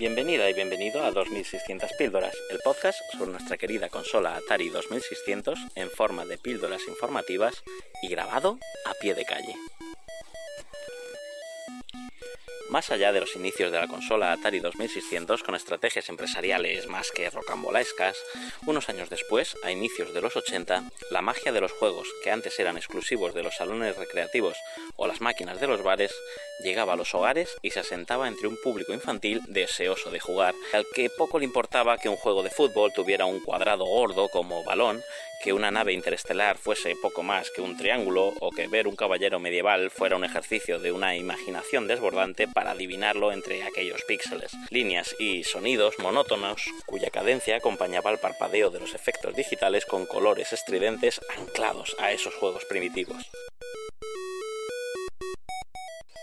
Bienvenida y bienvenido a 2600 píldoras, el podcast sobre nuestra querida consola Atari 2600 en forma de píldoras informativas y grabado a pie de calle. Más allá de los inicios de la consola Atari 2600 con estrategias empresariales más que rocambolescas, unos años después, a inicios de los 80, la magia de los juegos que antes eran exclusivos de los salones recreativos o las máquinas de los bares llegaba a los hogares y se asentaba entre un público infantil deseoso de jugar, al que poco le importaba que un juego de fútbol tuviera un cuadrado gordo como balón que una nave interestelar fuese poco más que un triángulo o que ver un caballero medieval fuera un ejercicio de una imaginación desbordante para adivinarlo entre aquellos píxeles, líneas y sonidos monótonos cuya cadencia acompañaba el parpadeo de los efectos digitales con colores estridentes anclados a esos juegos primitivos.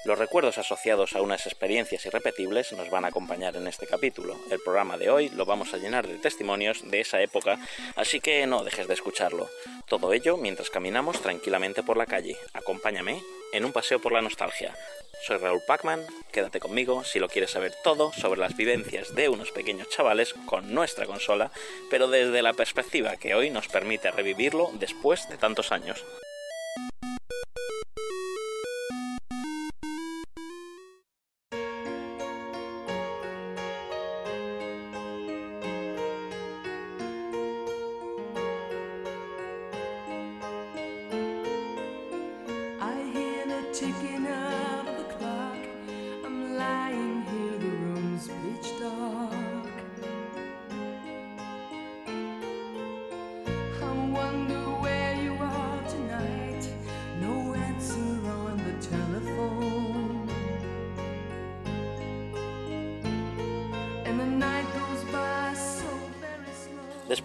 Los recuerdos asociados a unas experiencias irrepetibles nos van a acompañar en este capítulo. El programa de hoy lo vamos a llenar de testimonios de esa época, así que no dejes de escucharlo. Todo ello mientras caminamos tranquilamente por la calle. Acompáñame en un paseo por la nostalgia. Soy Raúl Pacman, quédate conmigo si lo quieres saber todo sobre las vivencias de unos pequeños chavales con nuestra consola, pero desde la perspectiva que hoy nos permite revivirlo después de tantos años. ticket.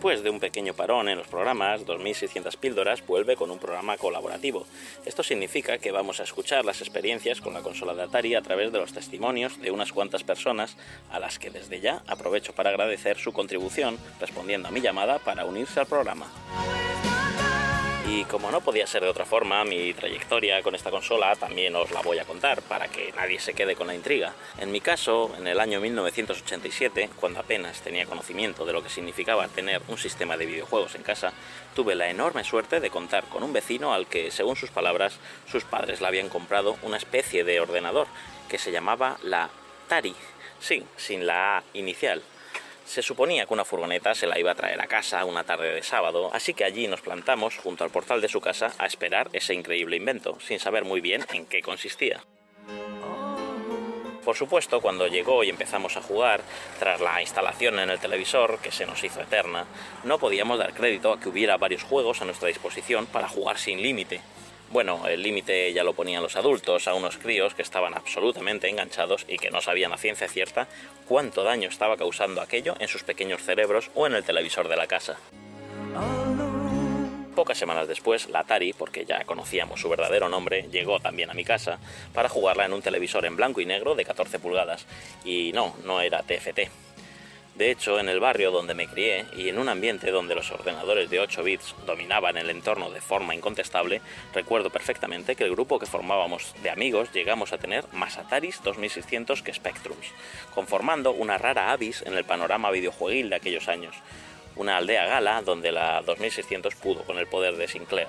Después de un pequeño parón en los programas, 2600 píldoras vuelve con un programa colaborativo. Esto significa que vamos a escuchar las experiencias con la consola de Atari a través de los testimonios de unas cuantas personas a las que desde ya aprovecho para agradecer su contribución respondiendo a mi llamada para unirse al programa. Y como no podía ser de otra forma, mi trayectoria con esta consola también os la voy a contar para que nadie se quede con la intriga. En mi caso, en el año 1987, cuando apenas tenía conocimiento de lo que significaba tener un sistema de videojuegos en casa, tuve la enorme suerte de contar con un vecino al que, según sus palabras, sus padres le habían comprado una especie de ordenador que se llamaba la Tari. Sí, sin la A inicial se suponía que una furgoneta se la iba a traer a casa una tarde de sábado, así que allí nos plantamos junto al portal de su casa a esperar ese increíble invento, sin saber muy bien en qué consistía. Por supuesto, cuando llegó y empezamos a jugar, tras la instalación en el televisor, que se nos hizo eterna, no podíamos dar crédito a que hubiera varios juegos a nuestra disposición para jugar sin límite. Bueno, el límite ya lo ponían los adultos a unos críos que estaban absolutamente enganchados y que no sabían a ciencia cierta cuánto daño estaba causando aquello en sus pequeños cerebros o en el televisor de la casa. Pocas semanas después, la Atari, porque ya conocíamos su verdadero nombre, llegó también a mi casa para jugarla en un televisor en blanco y negro de 14 pulgadas. Y no, no era TFT, de hecho, en el barrio donde me crié y en un ambiente donde los ordenadores de 8 bits dominaban el entorno de forma incontestable, recuerdo perfectamente que el grupo que formábamos de amigos llegamos a tener más Ataris 2600 que Spectrums, conformando una rara avis en el panorama videojueguil de aquellos años, una aldea gala donde la 2600 pudo con el poder de Sinclair.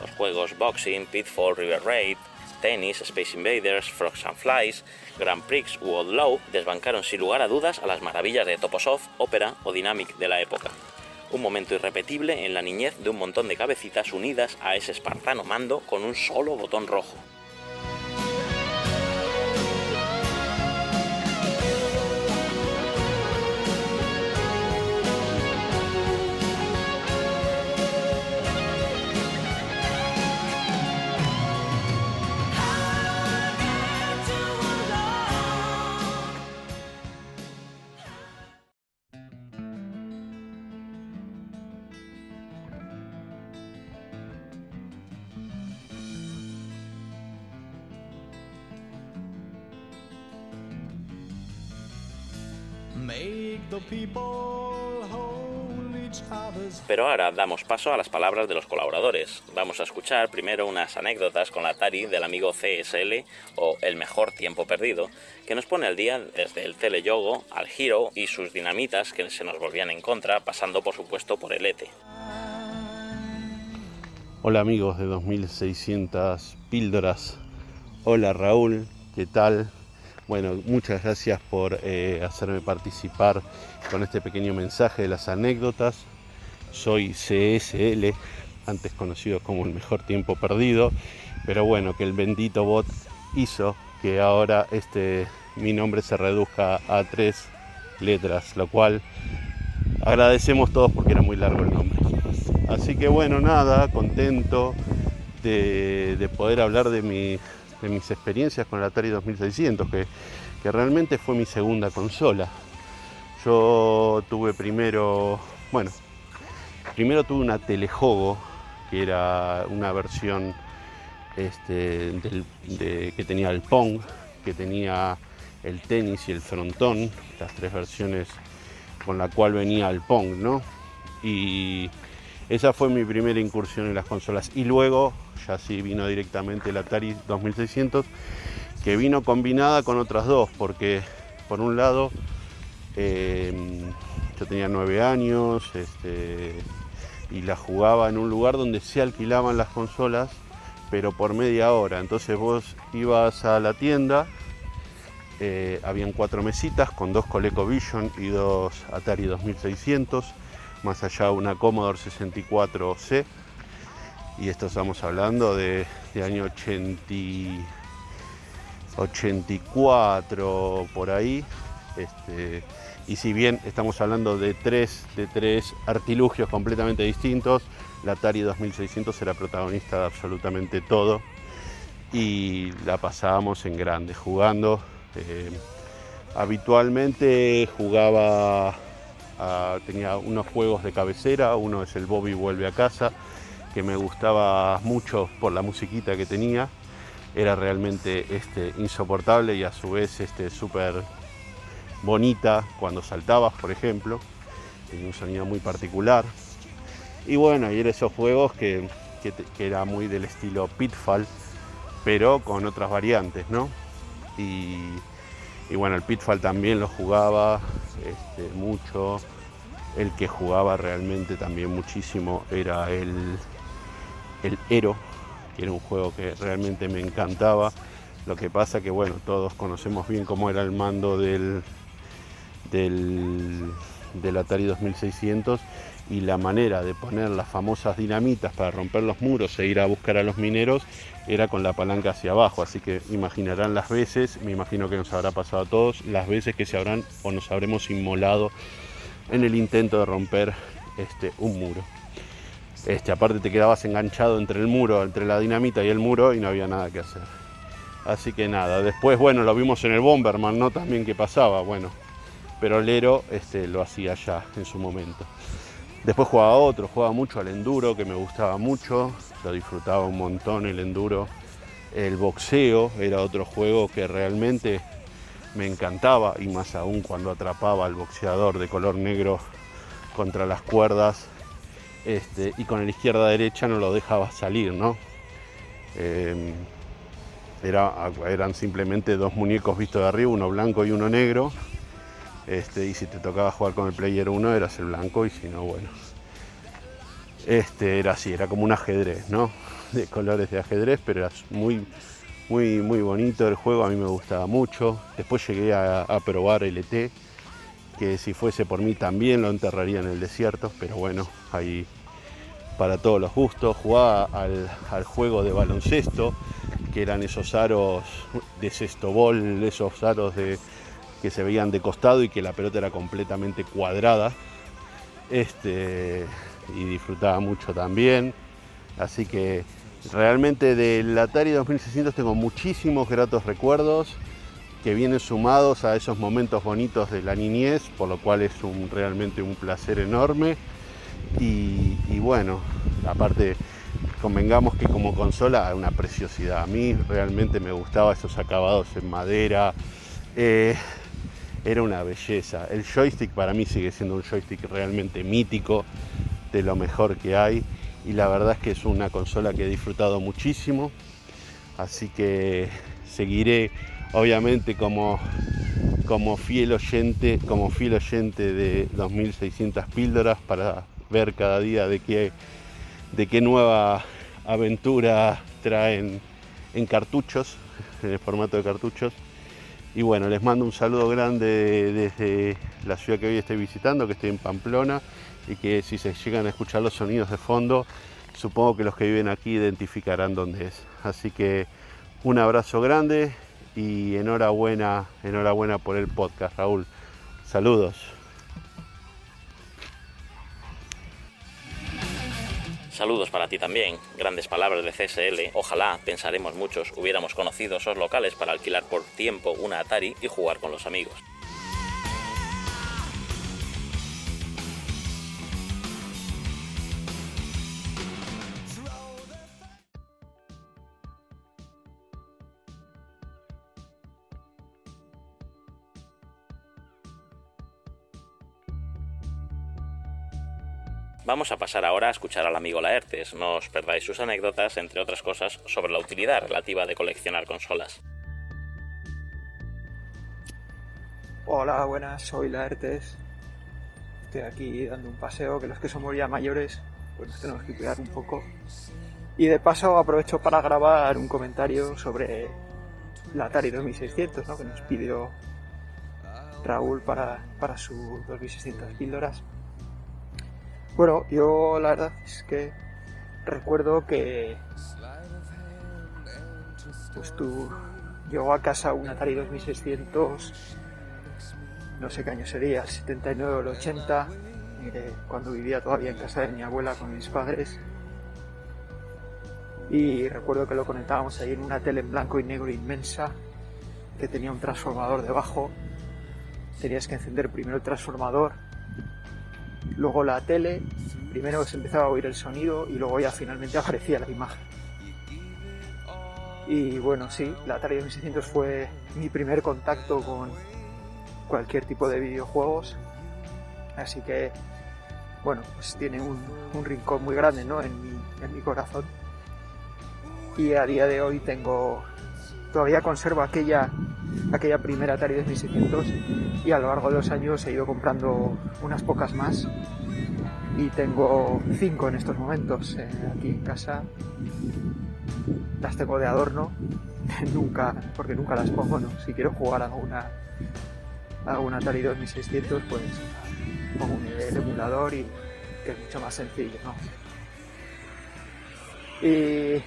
Los juegos Boxing, Pitfall, River Raid, Tennis, Space Invaders, Frogs and Flies, Grand Prix u Low desbancaron sin lugar a dudas a las maravillas de Toposoft, Opera o Dynamic de la época. Un momento irrepetible en la niñez de un montón de cabecitas unidas a ese espartano mando con un solo botón rojo. Pero ahora damos paso a las palabras de los colaboradores. Vamos a escuchar primero unas anécdotas con la Atari del amigo CSL o El mejor tiempo perdido, que nos pone al día desde el teleyogo al giro y sus dinamitas que se nos volvían en contra, pasando por supuesto por el ETE. Hola amigos de 2600 píldoras. Hola Raúl, ¿qué tal? Bueno, muchas gracias por eh, hacerme participar con este pequeño mensaje de las anécdotas. Soy CSL, antes conocido como el mejor tiempo perdido, pero bueno, que el bendito bot hizo que ahora este mi nombre se reduzca a tres letras, lo cual agradecemos todos porque era muy largo el nombre. Así que bueno, nada, contento de, poder hablar de, de, mis experiencias con el Atari 2600, que, que realmente fue mi segunda consola. Yo tuve primero, bueno, primero tuve una Telejogo, que era una versión este, que tenía el Pong, que tenía el tenis y el frontón, las tres versiones con la cual venía el Pong, ¿no? Y esa fue mi primera incursión en las consolas. Y luego, ya sí vino directamente el Atari 2600, que vino combinada con otras dos, porque por un lado em, yo tenía nueve años este, y la jugaba en un lugar donde se alquilaban las consolas, pero por media hora. Entonces vos ibas a la tienda eh, habían cuatro mesitas con dos ColecoVision y dos Atari 2600, más allá una Commodore 64C. Y esto estamos hablando de, año 84 por ahí. Este, y si bien estamos hablando de tres, de tres artilugios completamente distintos, la Atari 2600 era protagonista de absolutamente todo y la pasábamos en grande, jugando eh, habitualmente jugaba, tenía unos juegos de cabecera, uno es el Bobby vuelve a casa, que me gustaba mucho por la musiquita que tenía, era realmente este, insoportable y a su vez este, súper bonita cuando saltabas, por ejemplo, tenía un sonido muy particular. Y bueno, y eran esos juegos que, que era muy del estilo Pitfall, pero con otras variantes, ¿no? Y, bueno, el Pitfall también lo jugaba este, mucho. El que jugaba realmente también muchísimo era el, el Ero, que era un juego que realmente me encantaba. Lo que pasa que bueno, todos conocemos bien cómo era el mando del, del, del Atari 2600 y la manera de poner las famosas dinamitas para romper los muros e ir a buscar a los mineros era con la palanca hacia abajo, así que imaginarán las veces, me imagino que nos habrá pasado a todos, las veces que se habrán o nos habremos inmolado en el intento de romper este, un muro. Este, aparte te quedabas enganchado entre el muro, entre la dinamita y el muro y no había nada que hacer. Así que nada, después bueno, lo vimos en el Bomberman, ¿no? También que pasaba, bueno, pero Lero este, lo hacía ya en su momento. Después jugaba otro, jugaba mucho al enduro, que me gustaba mucho, lo disfrutaba un montón el enduro. El boxeo era otro juego que realmente me encantaba y más aún cuando atrapaba al boxeador de color negro contra las cuerdas este, y con el izquierda derecha no lo dejaba salir, ¿no? Em, eran simplemente dos muñecos vistos de arriba, uno blanco y uno negro este, y si te tocaba jugar con el player 1 eras el blanco y si no, bueno. Este era así, era como un ajedrez, ¿no? De colores de ajedrez, pero era muy, muy, muy bonito el juego, a mí me gustaba mucho. Después llegué a, probar el ET, que si fuese por mí también lo enterraría en el desierto, pero bueno, ahí para todos los gustos. Jugaba al, juego de baloncesto, que eran esos aros de cestobol, esos aros de, que se veían de costado y que la pelota era completamente cuadrada. Este, y disfrutaba mucho también. Así que realmente del Atari 2600 tengo muchísimos gratos recuerdos que vienen sumados a esos momentos bonitos de la niñez, por lo cual es realmente un placer enorme. Y, bueno, aparte convengamos que como consola una preciosidad. A mí realmente me gustaba esos acabados en madera. Eh, era una belleza. El joystick para mí sigue siendo un joystick realmente mítico, de lo mejor que hay. Y la verdad es que es una consola que he disfrutado muchísimo. Así que seguiré, obviamente, como, como fiel oyente, como fiel oyente de 2600 píldoras para ver cada día de qué, de qué nueva aventura traen en cartuchos, en el formato de cartuchos. Y bueno, les mando un saludo grande desde la ciudad que hoy estoy visitando, que estoy en Pamplona, y que si se llegan a escuchar los sonidos de fondo, supongo que los que viven aquí identificarán dónde es. Así que un abrazo grande y enhorabuena, enhorabuena por el podcast, Raúl. Saludos. Saludos para ti también. Grandes palabras de CSL. Ojalá, pensaremos muchos, hubiéramos conocido esos locales para alquilar por tiempo una Atari y jugar con los amigos. Vamos a pasar ahora a escuchar al amigo Laertes. No os perdáis sus anécdotas, entre otras cosas, sobre la utilidad relativa de coleccionar consolas. Hola, buenas, soy Laertes. Estoy aquí dando un paseo, que los que somos ya mayores, pues nos tenemos que cuidar un poco. Y de paso aprovecho para grabar un comentario sobre la Atari 2600, ¿no? que nos pidió Raúl para, para sus 2600 píldoras. Bueno, yo la verdad es que recuerdo que pues tú llegó a casa un Atari 2600, no sé qué año sería, el 79 o el 80, eh, cuando vivía todavía en casa de mi abuela con mis padres. Y recuerdo que lo conectábamos ahí en una tele en blanco y negro inmensa que tenía un transformador debajo. Tenías que encender primero el transformador luego la tele, primero se empezaba a oír el sonido y luego ya finalmente aparecía la imagen. Y bueno, sí, la Atari 2600 fue mi primer contacto con cualquier tipo de videojuegos, así que bueno, pues tiene un, rincón muy grande ¿no? en, mi, en mi corazón. Y a día de hoy tengo, todavía conservo aquella aquella primera Atari 2600 y a lo largo de los años he ido comprando unas pocas más y tengo cinco en estos momentos eh, aquí en casa. Las tengo de adorno, nunca, porque nunca las pongo, ¿no? Si quiero jugar a una, Atari 2600, pues pongo el emulador y que es mucho más sencillo, ¿no? Y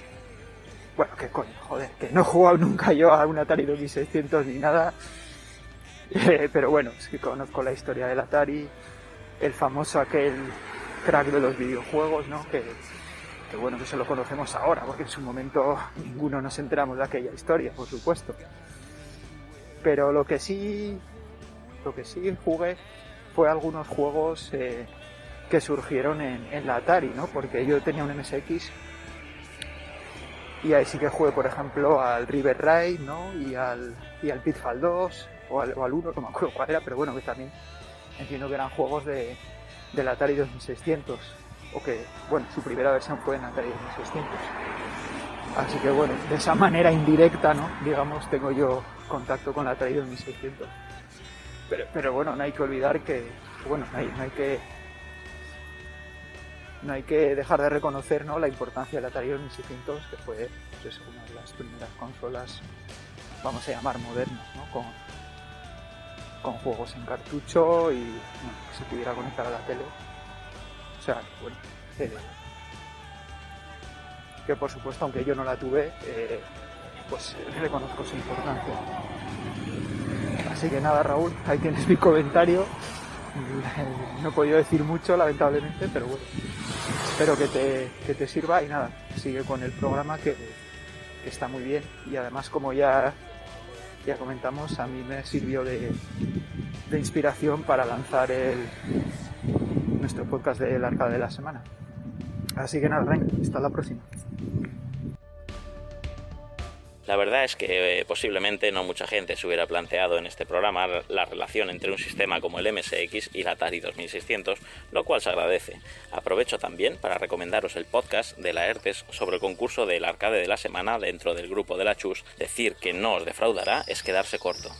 bueno, qué coño, joder, que no he jugado nunca yo a un Atari 2600 ni nada. Eh, pero bueno, sí conozco la historia del Atari, el famoso aquel crack de los videojuegos, ¿no? Que, que bueno, que se lo conocemos ahora, porque en su momento ninguno nos enteramos de aquella historia, por supuesto. Pero lo que sí, lo que sí jugué fue algunos juegos eh, que surgieron en, en la Atari, ¿no? Porque yo tenía un MSX y ahí sí que jugué, por ejemplo, al River Raid, ¿no? Y al, y al Pitfall 2, o al, o al 1, no me acuerdo cuál era, pero bueno, que también entiendo que eran juegos de, del Atari 2600, o que, bueno, su primera versión fue en Atari 2600. Así que bueno, de esa manera indirecta, ¿no? Digamos, tengo yo contacto con la Atari 2600. Pero, pero bueno, no hay que olvidar que, bueno, no hay, no hay que no hay que dejar de reconocer ¿no? la importancia del Atari 2600, que fue pues, una de las primeras consolas, vamos a llamar modernas, ¿no? con, con juegos en cartucho y que se pudiera conectar a la tele. O sea, bueno, eh, que por supuesto, aunque yo no la tuve, eh, pues reconozco su importancia. Así que nada, Raúl, ahí tienes mi comentario. No he podido decir mucho, lamentablemente, pero bueno, espero que te, te sirva y nada, sigue con el programa que, está muy bien y además como ya, ya comentamos, a mí me sirvió de, de inspiración para lanzar el, nuestro podcast del Arcade de la Semana. Así que nada, venga, hasta la próxima. La verdad es que eh, posiblemente no mucha gente se hubiera planteado en este programa la relación entre un sistema como el MSX y la Atari 2600, lo cual se agradece. Aprovecho también para recomendaros el podcast de la ERTES sobre el concurso del arcade de la semana dentro del grupo de la Chus. Decir que no os defraudará es quedarse corto.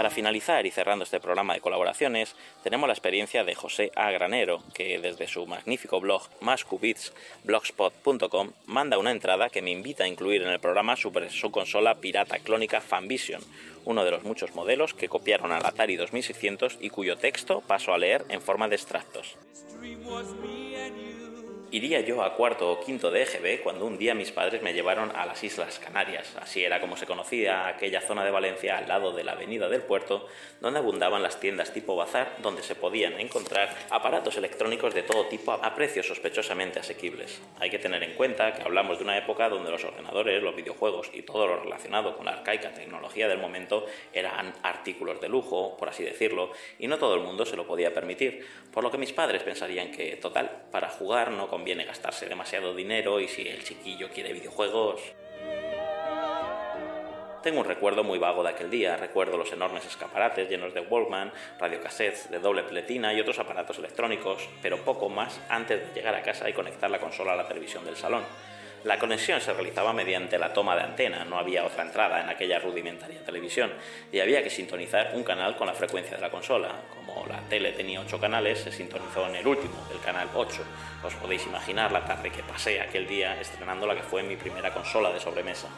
Para finalizar y cerrando este programa de colaboraciones, tenemos la experiencia de José A. Granero, que desde su magnífico blog mascubitsblogspot.com manda una entrada que me invita a incluir en el programa sobre su consola pirata clónica Fanvision, uno de los muchos modelos que copiaron al Atari 2600 y cuyo texto paso a leer en forma de extractos. Iría yo a cuarto o quinto de EGB cuando un día mis padres me llevaron a las Islas Canarias. Así era como se conocía aquella zona de Valencia al lado de la avenida del puerto, donde abundaban las tiendas tipo bazar, donde se podían encontrar aparatos electrónicos de todo tipo a precios sospechosamente asequibles. Hay que tener en cuenta que hablamos de una época donde los ordenadores, los videojuegos y todo lo relacionado con la arcaica tecnología del momento eran artículos de lujo, por así decirlo, y no todo el mundo se lo podía permitir, por lo que mis padres pensarían que, total, para jugar no conviene gastarse demasiado dinero y si el chiquillo quiere videojuegos... Tengo un recuerdo muy vago de aquel día. Recuerdo los enormes escaparates llenos de Walkman, radiocassettes de doble pletina y otros aparatos electrónicos, pero poco más antes de llegar a casa y conectar la consola a la televisión del salón. La conexión se realizaba mediante la toma de antena, no había otra entrada en aquella rudimentaria televisión y había que sintonizar un canal con la frecuencia de la consola. Como la tele tenía 8 canales, se sintonizó en el último, el canal 8. Os podéis imaginar la tarde que pasé aquel día estrenando la que fue mi primera consola de sobremesa.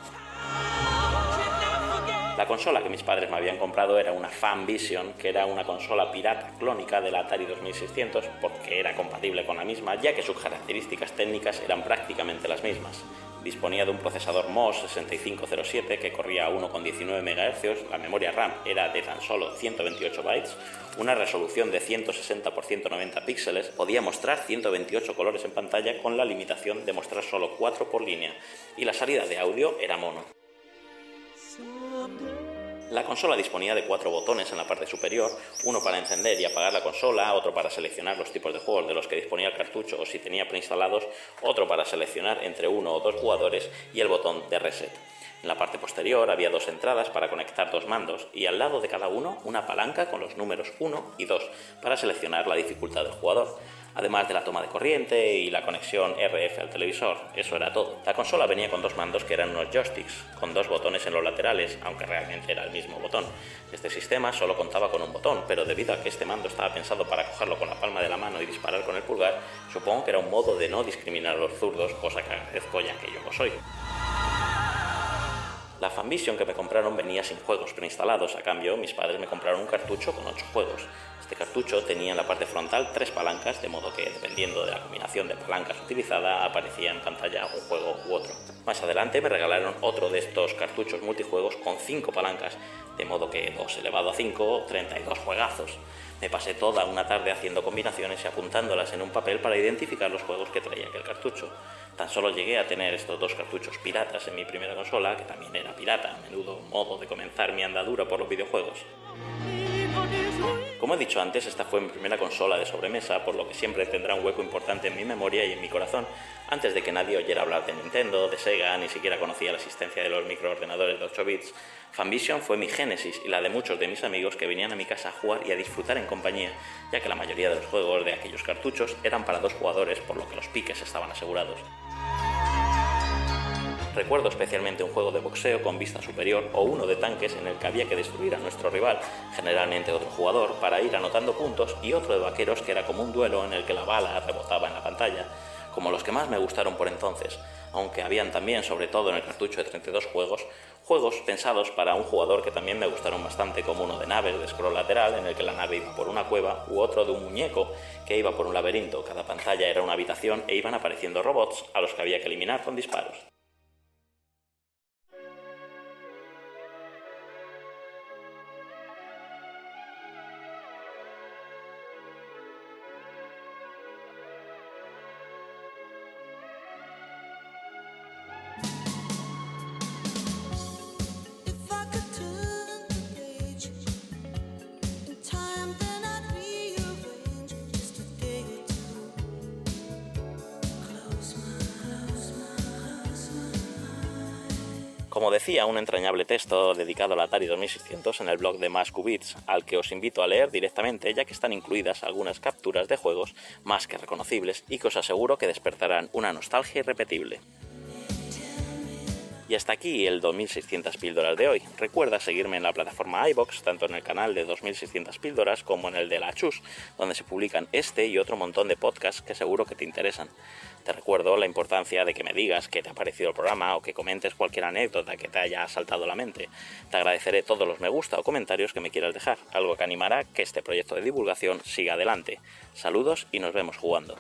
La consola que mis padres me habían comprado era una Fanvision, que era una consola pirata clónica de la Atari 2600 porque era compatible con la misma, ya que sus características técnicas eran prácticamente las mismas. Disponía de un procesador MOS 6507 que corría a 1,19 MHz, la memoria RAM era de tan solo 128 bytes, una resolución de 160 x 190 píxeles, podía mostrar 128 colores en pantalla con la limitación de mostrar solo 4 por línea y la salida de audio era mono. La consola disponía de cuatro botones en la parte superior, uno para encender y apagar la consola, otro para seleccionar los tipos de juegos de los que disponía el cartucho o si tenía preinstalados, otro para seleccionar entre uno o dos jugadores y el botón de reset. En la parte posterior había dos entradas para conectar dos mandos y al lado de cada uno una palanca con los números 1 y 2 para seleccionar la dificultad del jugador además de la toma de corriente y la conexión RF al televisor. Eso era todo. La consola venía con dos mandos que eran unos joysticks, con dos botones en los laterales, aunque realmente era el mismo botón. Este sistema solo contaba con un botón, pero debido a que este mando estaba pensado para cogerlo con la palma de la mano y disparar con el pulgar, supongo que era un modo de no discriminar a los zurdos, cosa que agradezco ya que yo lo soy. La Fanvision que me compraron venía sin juegos preinstalados, a cambio mis padres me compraron un cartucho con 8 juegos. Este cartucho tenía en la parte frontal tres palancas, de modo que dependiendo de la combinación de palancas utilizada aparecía en pantalla un juego u otro. Más adelante me regalaron otro de estos cartuchos multijuegos con cinco palancas, de modo que 2 elevado a 5, 32 juegazos. Me pasé toda una tarde haciendo combinaciones y apuntándolas en un papel para identificar los juegos que traía aquel cartucho. Tan solo llegué a tener estos dos cartuchos piratas en mi primera consola, que también era pirata, menudo modo de comenzar mi andadura por los videojuegos. Como he dicho antes, esta fue mi primera consola de sobremesa, por lo que siempre tendrá un hueco importante en mi memoria y en mi corazón. Antes de que nadie oyera hablar de Nintendo, de Sega, ni siquiera conocía la existencia de los microordenadores de 8 bits, Fanvision fue mi génesis y la de muchos de mis amigos que venían a mi casa a jugar y a disfrutar en compañía, ya que la mayoría de los juegos de aquellos cartuchos eran para dos jugadores, por lo que los piques estaban asegurados. Recuerdo especialmente un juego de boxeo con vista superior o uno de tanques en el que había que destruir a nuestro rival, generalmente otro jugador, para ir anotando puntos y otro de vaqueros que era como un duelo en el que la bala rebotaba en la pantalla, como los que más me gustaron por entonces, aunque habían también, sobre todo en el cartucho de 32 juegos, juegos pensados para un jugador que también me gustaron bastante, como uno de naves de scroll lateral en el que la nave iba por una cueva, u otro de un muñeco que iba por un laberinto. Cada pantalla era una habitación e iban apareciendo robots a los que había que eliminar con disparos. Decía, un entrañable texto dedicado al Atari 2600 en el blog de Mascubits, al que os invito a leer directamente ya que están incluidas algunas capturas de juegos más que reconocibles y que os aseguro que despertarán una nostalgia irrepetible. Y hasta aquí el 2600 píldoras de hoy. Recuerda seguirme en la plataforma iBox, tanto en el canal de 2600 píldoras como en el de la Chus, donde se publican este y otro montón de podcasts que seguro que te interesan. Te recuerdo la importancia de que me digas qué te ha parecido el programa o que comentes cualquier anécdota que te haya saltado la mente. Te agradeceré todos los me gusta o comentarios que me quieras dejar, algo que animará que este proyecto de divulgación siga adelante. Saludos y nos vemos jugando.